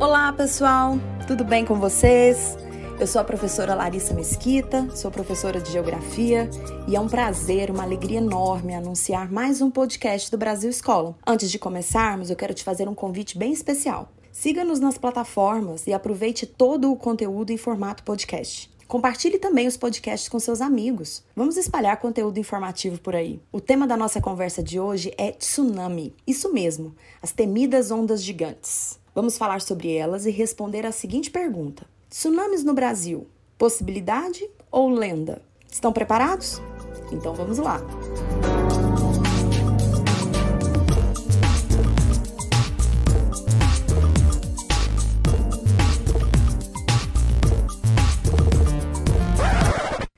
Olá, pessoal! Tudo bem com vocês? Eu sou a professora Larissa Mesquita, sou professora de Geografia e é um prazer, uma alegria enorme anunciar mais um podcast do Brasil Escola. Antes de começarmos, eu quero te fazer um convite bem especial. Siga-nos nas plataformas e aproveite todo o conteúdo em formato podcast. Compartilhe também os podcasts com seus amigos. Vamos espalhar conteúdo informativo por aí. O tema da nossa conversa de hoje é tsunami. Isso mesmo, as temidas ondas gigantes. Vamos falar sobre elas e responder a seguinte pergunta: Tsunamis no Brasil, possibilidade ou lenda? Estão preparados? Então vamos lá.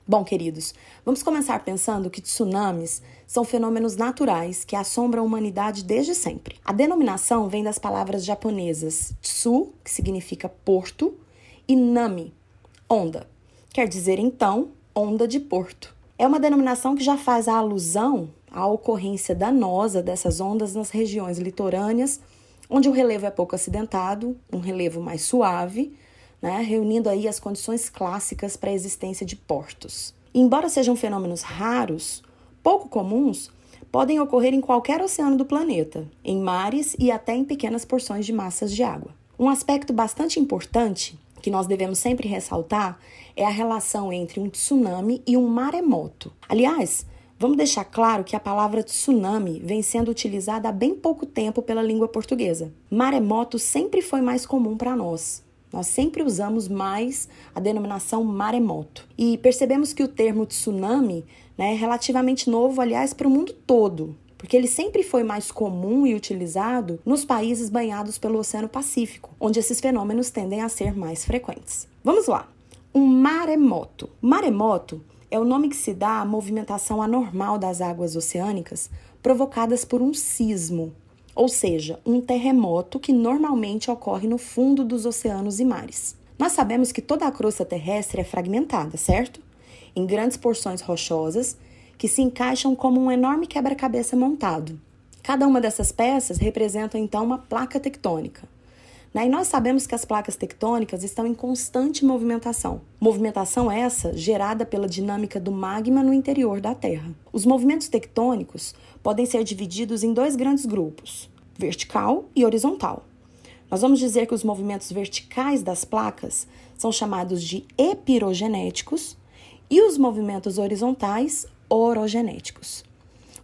Bom, queridos, vamos começar pensando que tsunamis são fenômenos naturais que assombram a humanidade desde sempre. A denominação vem das palavras japonesas tsu, que significa porto, e nami, onda. Quer dizer, então, onda de porto. É uma denominação que já faz a alusão à ocorrência danosa dessas ondas nas regiões litorâneas, onde o relevo é pouco acidentado, um relevo mais suave, né, reunindo aí as condições clássicas para a existência de portos. Embora sejam fenômenos raros, pouco comuns, podem ocorrer em qualquer oceano do planeta, em mares e até em pequenas porções de massas de água. Um aspecto bastante importante que nós devemos sempre ressaltar é a relação entre um tsunami e um maremoto. Aliás, vamos deixar claro que a palavra tsunami vem sendo utilizada há bem pouco tempo pela língua portuguesa. Maremoto sempre foi mais comum para nós, nós sempre usamos mais a denominação maremoto. E percebemos que o termo tsunami né, é relativamente novo, aliás, para o mundo todo, porque ele sempre foi mais comum e utilizado nos países banhados pelo Oceano Pacífico, onde esses fenômenos tendem a ser mais frequentes. Vamos lá. Um maremoto. Maremoto é o nome que se dá à movimentação anormal das águas oceânicas provocadas por um sismo, ou seja, um terremoto que normalmente ocorre no fundo dos oceanos e mares. Nós sabemos que toda a crosta terrestre é fragmentada, certo? Em grandes porções rochosas que se encaixam como um enorme quebra-cabeça montado. Cada uma dessas peças representa então uma placa tectônica. Né? E nós sabemos que as placas tectônicas estão em constante movimentação. Movimentação essa gerada pela dinâmica do magma no interior da Terra. Os movimentos tectônicos podem ser divididos em dois grandes grupos, vertical e horizontal. Nós vamos dizer que os movimentos verticais das placas são chamados de epirogenéticos e os movimentos horizontais orogenéticos.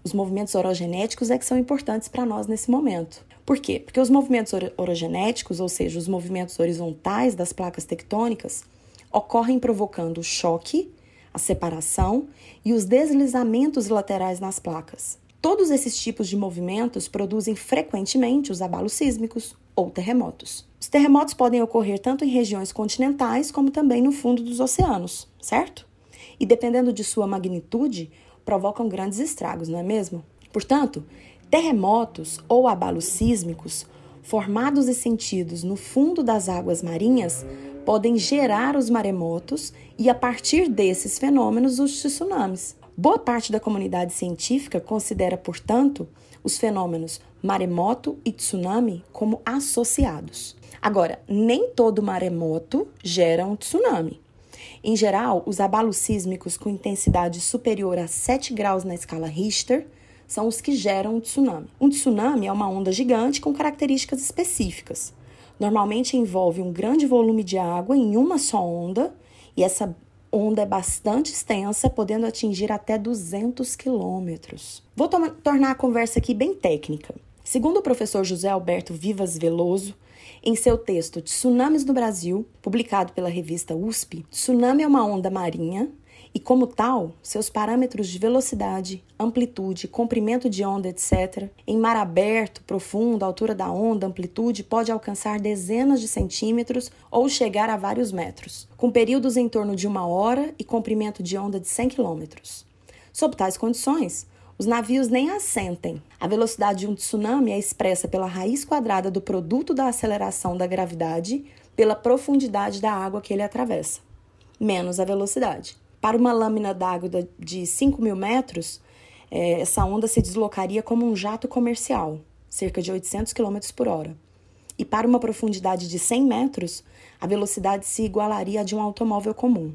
Os movimentos orogenéticos é que são importantes para nós nesse momento. Por quê? Porque os movimentos orogenéticos, ou seja, os movimentos horizontais das placas tectônicas, ocorrem provocando o choque, a separação e os deslizamentos laterais nas placas. Todos esses tipos de movimentos produzem frequentemente os abalos sísmicos ou terremotos. Os terremotos podem ocorrer tanto em regiões continentais como também no fundo dos oceanos, certo? E dependendo de sua magnitude, provocam grandes estragos, não é mesmo? Portanto, Terremotos ou abalos sísmicos, formados e sentidos no fundo das águas marinhas, podem gerar os maremotos e, a partir desses fenômenos, os tsunamis. Boa parte da comunidade científica considera, portanto, os fenômenos maremoto e tsunami como associados. Agora, nem todo maremoto gera um tsunami. Em geral, os abalos sísmicos com intensidade superior a 7 graus na escala Richter são os que geram um tsunami. Um tsunami é uma onda gigante com características específicas. Normalmente envolve um grande volume de água em uma só onda, e essa onda é bastante extensa, podendo atingir até 200 quilômetros. Vou to tornar a conversa aqui bem técnica. Segundo o professor José Alberto Vivas Veloso, em seu texto Tsunamis no Brasil, publicado pela revista USP, tsunami é uma onda marinha e, como tal, seus parâmetros de velocidade, amplitude, comprimento de onda, etc., em mar aberto, profundo, altura da onda, amplitude, pode alcançar dezenas de centímetros ou chegar a vários metros, com períodos em torno de uma hora e comprimento de onda de 100 quilômetros. Sob tais condições, os navios nem assentem. A velocidade de um tsunami é expressa pela raiz quadrada do produto da aceleração da gravidade pela profundidade da água que ele atravessa, menos a velocidade. Para uma lâmina d'água de 5 mil metros, é, essa onda se deslocaria como um jato comercial, cerca de 800 km por hora. E para uma profundidade de 100 metros, a velocidade se igualaria à de um automóvel comum,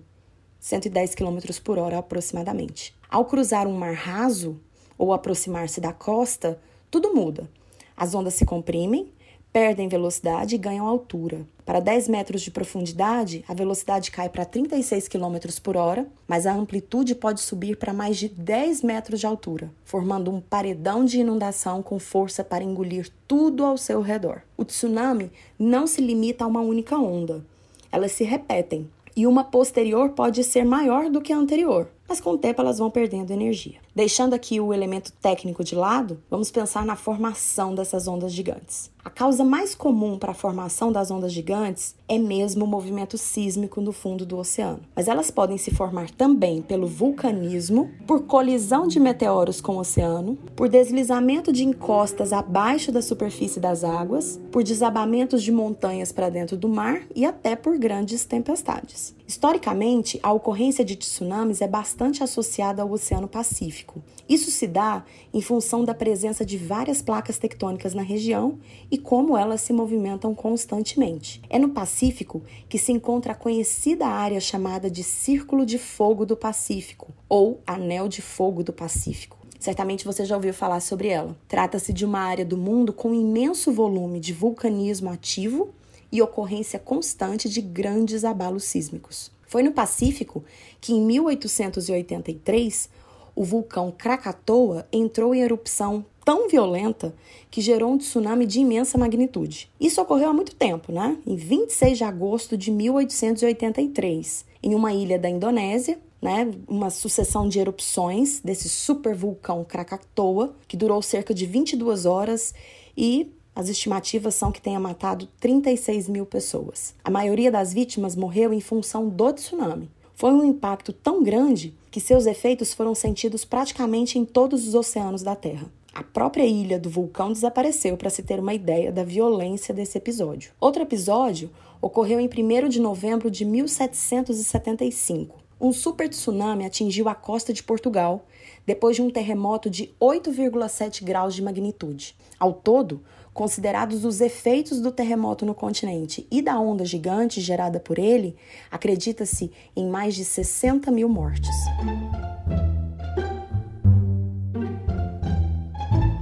110 km por hora aproximadamente. Ao cruzar um mar raso ou aproximar-se da costa, tudo muda. As ondas se comprimem, perdem velocidade e ganham altura. Para 10 metros de profundidade, a velocidade cai para 36 km por hora, mas a amplitude pode subir para mais de 10 metros de altura, formando um paredão de inundação com força para engolir tudo ao seu redor. O tsunami não se limita a uma única onda, elas se repetem, e uma posterior pode ser maior do que a anterior, mas com o tempo elas vão perdendo energia. Deixando aqui o elemento técnico de lado, vamos pensar na formação dessas ondas gigantes. A causa mais comum para a formação das ondas gigantes é mesmo o movimento sísmico no fundo do oceano. Mas elas podem se formar também pelo vulcanismo, por colisão de meteoros com o oceano, por deslizamento de encostas abaixo da superfície das águas, por desabamentos de montanhas para dentro do mar e até por grandes tempestades. Historicamente, a ocorrência de tsunamis é bastante associada ao Oceano Pacífico. Isso se dá em função da presença de várias placas tectônicas na região e como elas se movimentam constantemente. É no Pacífico que se encontra a conhecida área chamada de Círculo de Fogo do Pacífico, ou Anel de Fogo do Pacífico. Certamente você já ouviu falar sobre ela. Trata-se de uma área do mundo com imenso volume de vulcanismo ativo e ocorrência constante de grandes abalos sísmicos. Foi no Pacífico que, em 1883, o vulcão Krakatoa entrou em erupção tão violenta que gerou um tsunami de imensa magnitude. Isso ocorreu há muito tempo, né? Em 26 de agosto de 1883, em uma ilha da Indonésia, né, uma sucessão de erupções desse supervulcão Krakatoa, que durou cerca de 22 horas e as estimativas são que tenha matado 36 mil pessoas. A maioria das vítimas morreu em função do tsunami. Foi um impacto tão grande que seus efeitos foram sentidos praticamente em todos os oceanos da Terra. A própria ilha do vulcão desapareceu para se ter uma ideia da violência desse episódio. Outro episódio ocorreu em 1 de novembro de 1775. Um super tsunami atingiu a costa de Portugal depois de um terremoto de 8,7 graus de magnitude. Ao todo, considerados os efeitos do terremoto no continente e da onda gigante gerada por ele, acredita-se em mais de 60 mil mortes.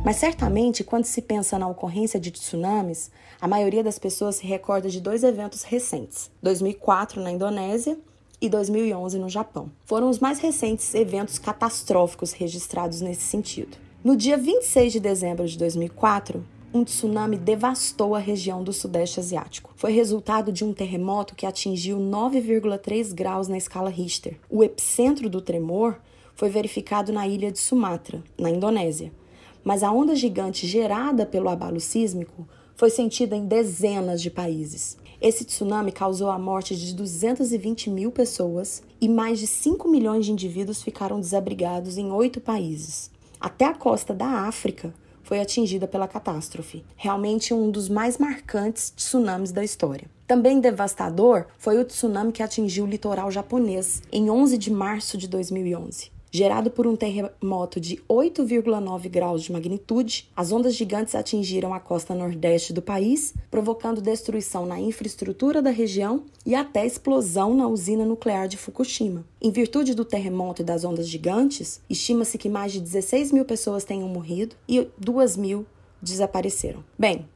Mas certamente, quando se pensa na ocorrência de tsunamis, a maioria das pessoas se recorda de dois eventos recentes: 2004 na Indonésia e 2011 no Japão. Foram os mais recentes eventos catastróficos registrados nesse sentido. No dia 26 de dezembro de 2004, um tsunami devastou a região do Sudeste Asiático. Foi resultado de um terremoto que atingiu 9,3 graus na escala Richter. O epicentro do tremor foi verificado na ilha de Sumatra, na Indonésia mas a onda gigante gerada pelo abalo sísmico foi sentida em dezenas de países. Esse tsunami causou a morte de 220 mil pessoas e mais de 5 milhões de indivíduos ficaram desabrigados em oito países. Até a costa da África foi atingida pela catástrofe. Realmente um dos mais marcantes tsunamis da história. Também devastador foi o tsunami que atingiu o litoral japonês em 11 de março de 2011. Gerado por um terremoto de 8,9 graus de magnitude, as ondas gigantes atingiram a costa nordeste do país, provocando destruição na infraestrutura da região e até explosão na usina nuclear de Fukushima. Em virtude do terremoto e das ondas gigantes, estima-se que mais de 16 mil pessoas tenham morrido e 2 mil desapareceram. Bem,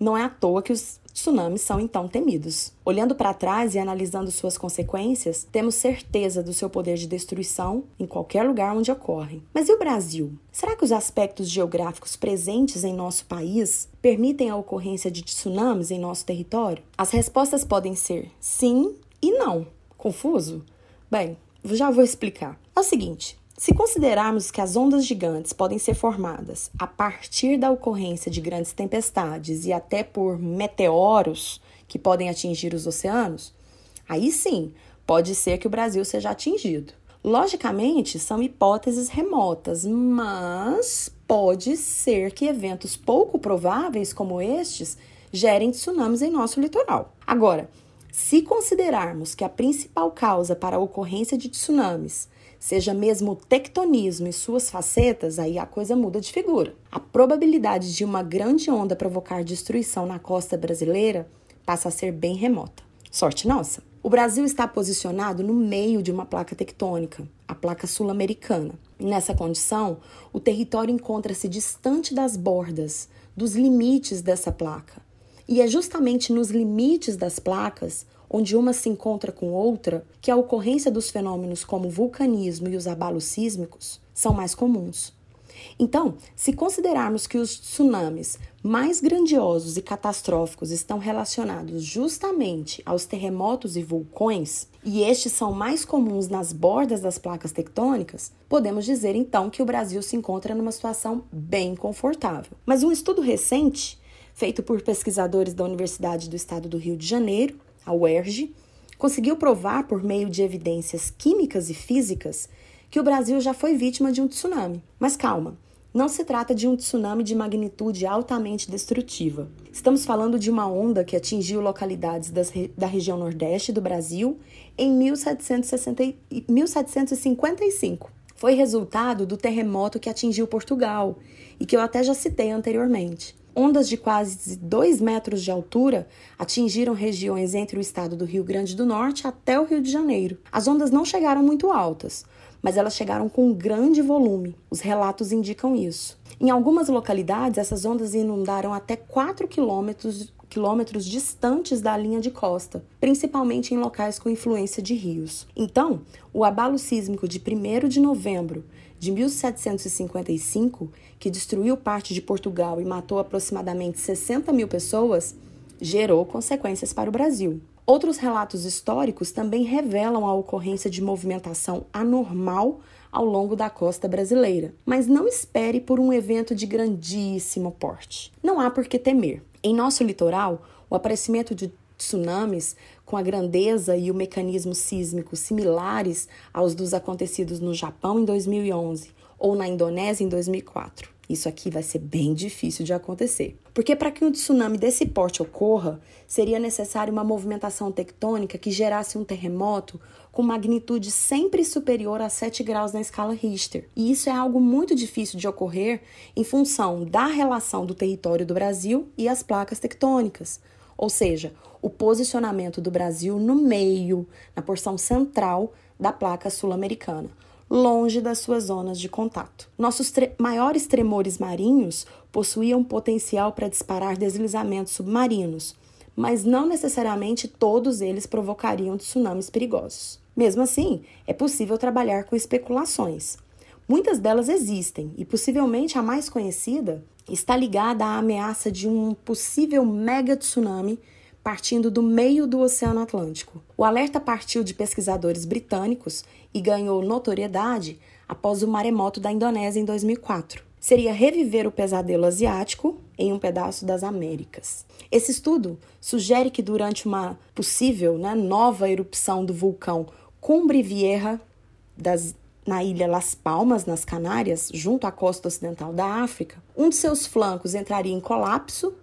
não é à toa que os tsunamis são então temidos. Olhando para trás e analisando suas consequências, temos certeza do seu poder de destruição em qualquer lugar onde ocorrem. Mas e o Brasil? Será que os aspectos geográficos presentes em nosso país permitem a ocorrência de tsunamis em nosso território? As respostas podem ser sim e não. Confuso? Bem, já vou explicar. É o seguinte: se considerarmos que as ondas gigantes podem ser formadas a partir da ocorrência de grandes tempestades e até por meteoros que podem atingir os oceanos, aí sim pode ser que o Brasil seja atingido. Logicamente, são hipóteses remotas, mas pode ser que eventos pouco prováveis como estes gerem tsunamis em nosso litoral. Agora, se considerarmos que a principal causa para a ocorrência de tsunamis seja mesmo o tectonismo e suas facetas, aí a coisa muda de figura. A probabilidade de uma grande onda provocar destruição na costa brasileira passa a ser bem remota. Sorte nossa! O Brasil está posicionado no meio de uma placa tectônica, a placa sul-americana. Nessa condição, o território encontra-se distante das bordas, dos limites dessa placa. E é justamente nos limites das placas onde uma se encontra com outra, que a ocorrência dos fenômenos como o vulcanismo e os abalos sísmicos são mais comuns. Então, se considerarmos que os tsunamis mais grandiosos e catastróficos estão relacionados justamente aos terremotos e vulcões, e estes são mais comuns nas bordas das placas tectônicas, podemos dizer então que o Brasil se encontra numa situação bem confortável. Mas um estudo recente, feito por pesquisadores da Universidade do Estado do Rio de Janeiro, a UERJ, conseguiu provar por meio de evidências químicas e físicas que o Brasil já foi vítima de um tsunami. Mas calma, não se trata de um tsunami de magnitude altamente destrutiva. Estamos falando de uma onda que atingiu localidades das, da região nordeste do Brasil em 1760, 1755. Foi resultado do terremoto que atingiu Portugal e que eu até já citei anteriormente. Ondas de quase 2 metros de altura atingiram regiões entre o estado do Rio Grande do Norte até o Rio de Janeiro. As ondas não chegaram muito altas, mas elas chegaram com grande volume. Os relatos indicam isso. Em algumas localidades, essas ondas inundaram até 4 quilômetros, quilômetros distantes da linha de costa, principalmente em locais com influência de rios. Então, o abalo sísmico de 1 de novembro de 1755, que destruiu parte de Portugal e matou aproximadamente 60 mil pessoas, gerou consequências para o Brasil. Outros relatos históricos também revelam a ocorrência de movimentação anormal ao longo da costa brasileira, mas não espere por um evento de grandíssimo porte. Não há por que temer. Em nosso litoral, o aparecimento de tsunamis com a grandeza e o mecanismo sísmico similares aos dos acontecidos no Japão em 2011 ou na Indonésia em 2004. Isso aqui vai ser bem difícil de acontecer. Porque para que um tsunami desse porte ocorra, seria necessário uma movimentação tectônica que gerasse um terremoto com magnitude sempre superior a 7 graus na escala Richter. E isso é algo muito difícil de ocorrer em função da relação do território do Brasil e as placas tectônicas ou seja, o posicionamento do Brasil no meio, na porção central da placa sul-americana, longe das suas zonas de contato. Nossos tre maiores tremores marinhos possuíam potencial para disparar deslizamentos submarinos, mas não necessariamente todos eles provocariam tsunamis perigosos. Mesmo assim, é possível trabalhar com especulações. Muitas delas existem e possivelmente a mais conhecida está ligada à ameaça de um possível mega tsunami partindo do meio do Oceano Atlântico. O alerta partiu de pesquisadores britânicos e ganhou notoriedade após o maremoto da Indonésia em 2004. Seria reviver o pesadelo asiático em um pedaço das Américas. Esse estudo sugere que durante uma possível né, nova erupção do vulcão Cumbre Vieja das na ilha Las Palmas, nas Canárias, junto à costa ocidental da África, um de seus flancos entraria em colapso,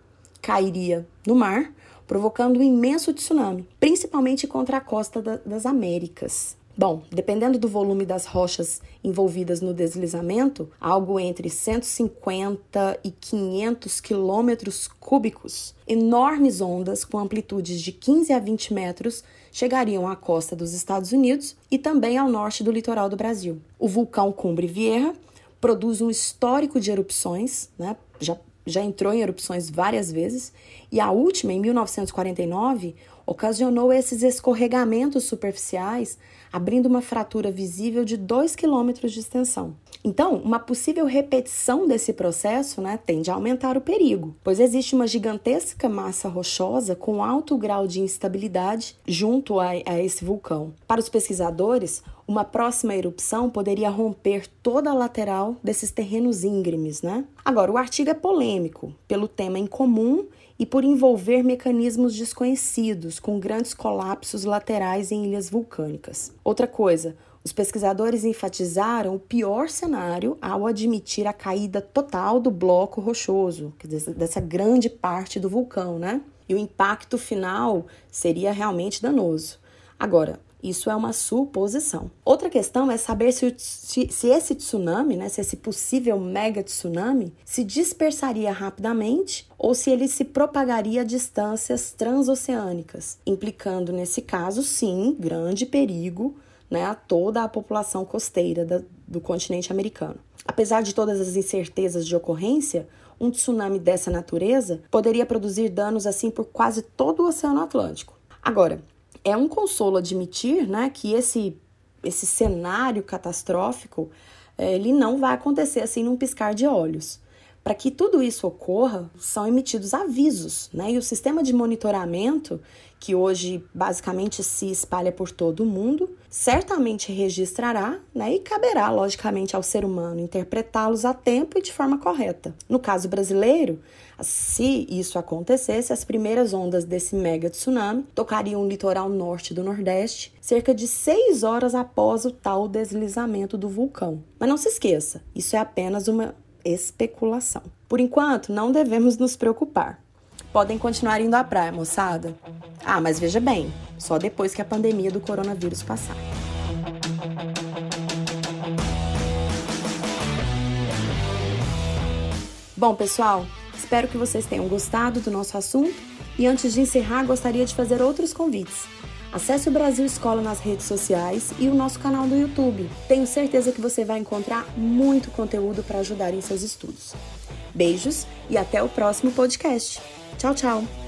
cairia no mar, provocando um imenso tsunami, principalmente contra a costa da, das Américas. Bom, dependendo do volume das rochas envolvidas no deslizamento, algo entre 150 e 500 quilômetros cúbicos, enormes ondas com amplitudes de 15 a 20 metros chegariam à costa dos Estados Unidos e também ao norte do litoral do Brasil. O vulcão Cumbre Vieja produz um histórico de erupções, né? já, já entrou em erupções várias vezes, e a última, em 1949, ocasionou esses escorregamentos superficiais, abrindo uma fratura visível de 2 quilômetros de extensão. Então, uma possível repetição desse processo né, tende a aumentar o perigo, pois existe uma gigantesca massa rochosa com alto grau de instabilidade junto a, a esse vulcão. Para os pesquisadores, uma próxima erupção poderia romper toda a lateral desses terrenos íngremes, né? Agora, o artigo é polêmico pelo tema incomum e por envolver mecanismos desconhecidos, com grandes colapsos laterais em ilhas vulcânicas. Outra coisa, os pesquisadores enfatizaram o pior cenário ao admitir a caída total do bloco rochoso, dessa grande parte do vulcão, né? E o impacto final seria realmente danoso. Agora, Isso é uma suposição. Outra questão é saber se, se, se, esse tsunami, né, se esse possível mega tsunami, se dispersaria rapidamente ou se ele se propagaria a distâncias transoceânicas, implicando, nesse caso, sim, grande perigo né, a toda a população costeira da, do continente americano. Apesar de todas as incertezas de ocorrência, um tsunami dessa natureza poderia produzir danos assim por quase todo o Oceano Atlântico. Agora, é um consolo admitir né, que esse, esse cenário catastrófico é, ele não vai acontecer assim num piscar de olhos. Para que tudo isso ocorra, são emitidos avisos, né? E o sistema de monitoramento, que hoje basicamente se espalha por todo o mundo, certamente registrará, né? E caberá, logicamente, ao ser humano interpretá-los a tempo e de forma correta. No caso brasileiro, se isso acontecesse, as primeiras ondas desse mega tsunami tocariam o litoral norte do Nordeste cerca de seis horas após o tal deslizamento do vulcão. Mas não se esqueça, isso é apenas uma especulação. Por enquanto, não devemos nos preocupar. Podem continuar indo à praia, moçada. Ah, mas veja bem, só depois que a pandemia do coronavírus passar. Bom, pessoal, espero que vocês tenham gostado do nosso assunto e antes de encerrar, gostaria de fazer outros convites. Acesse o Brasil Escola nas redes sociais e o nosso canal do YouTube. Tenho certeza que você vai encontrar muito conteúdo para ajudar em seus estudos. Beijos e até o próximo podcast. Tchau, tchau!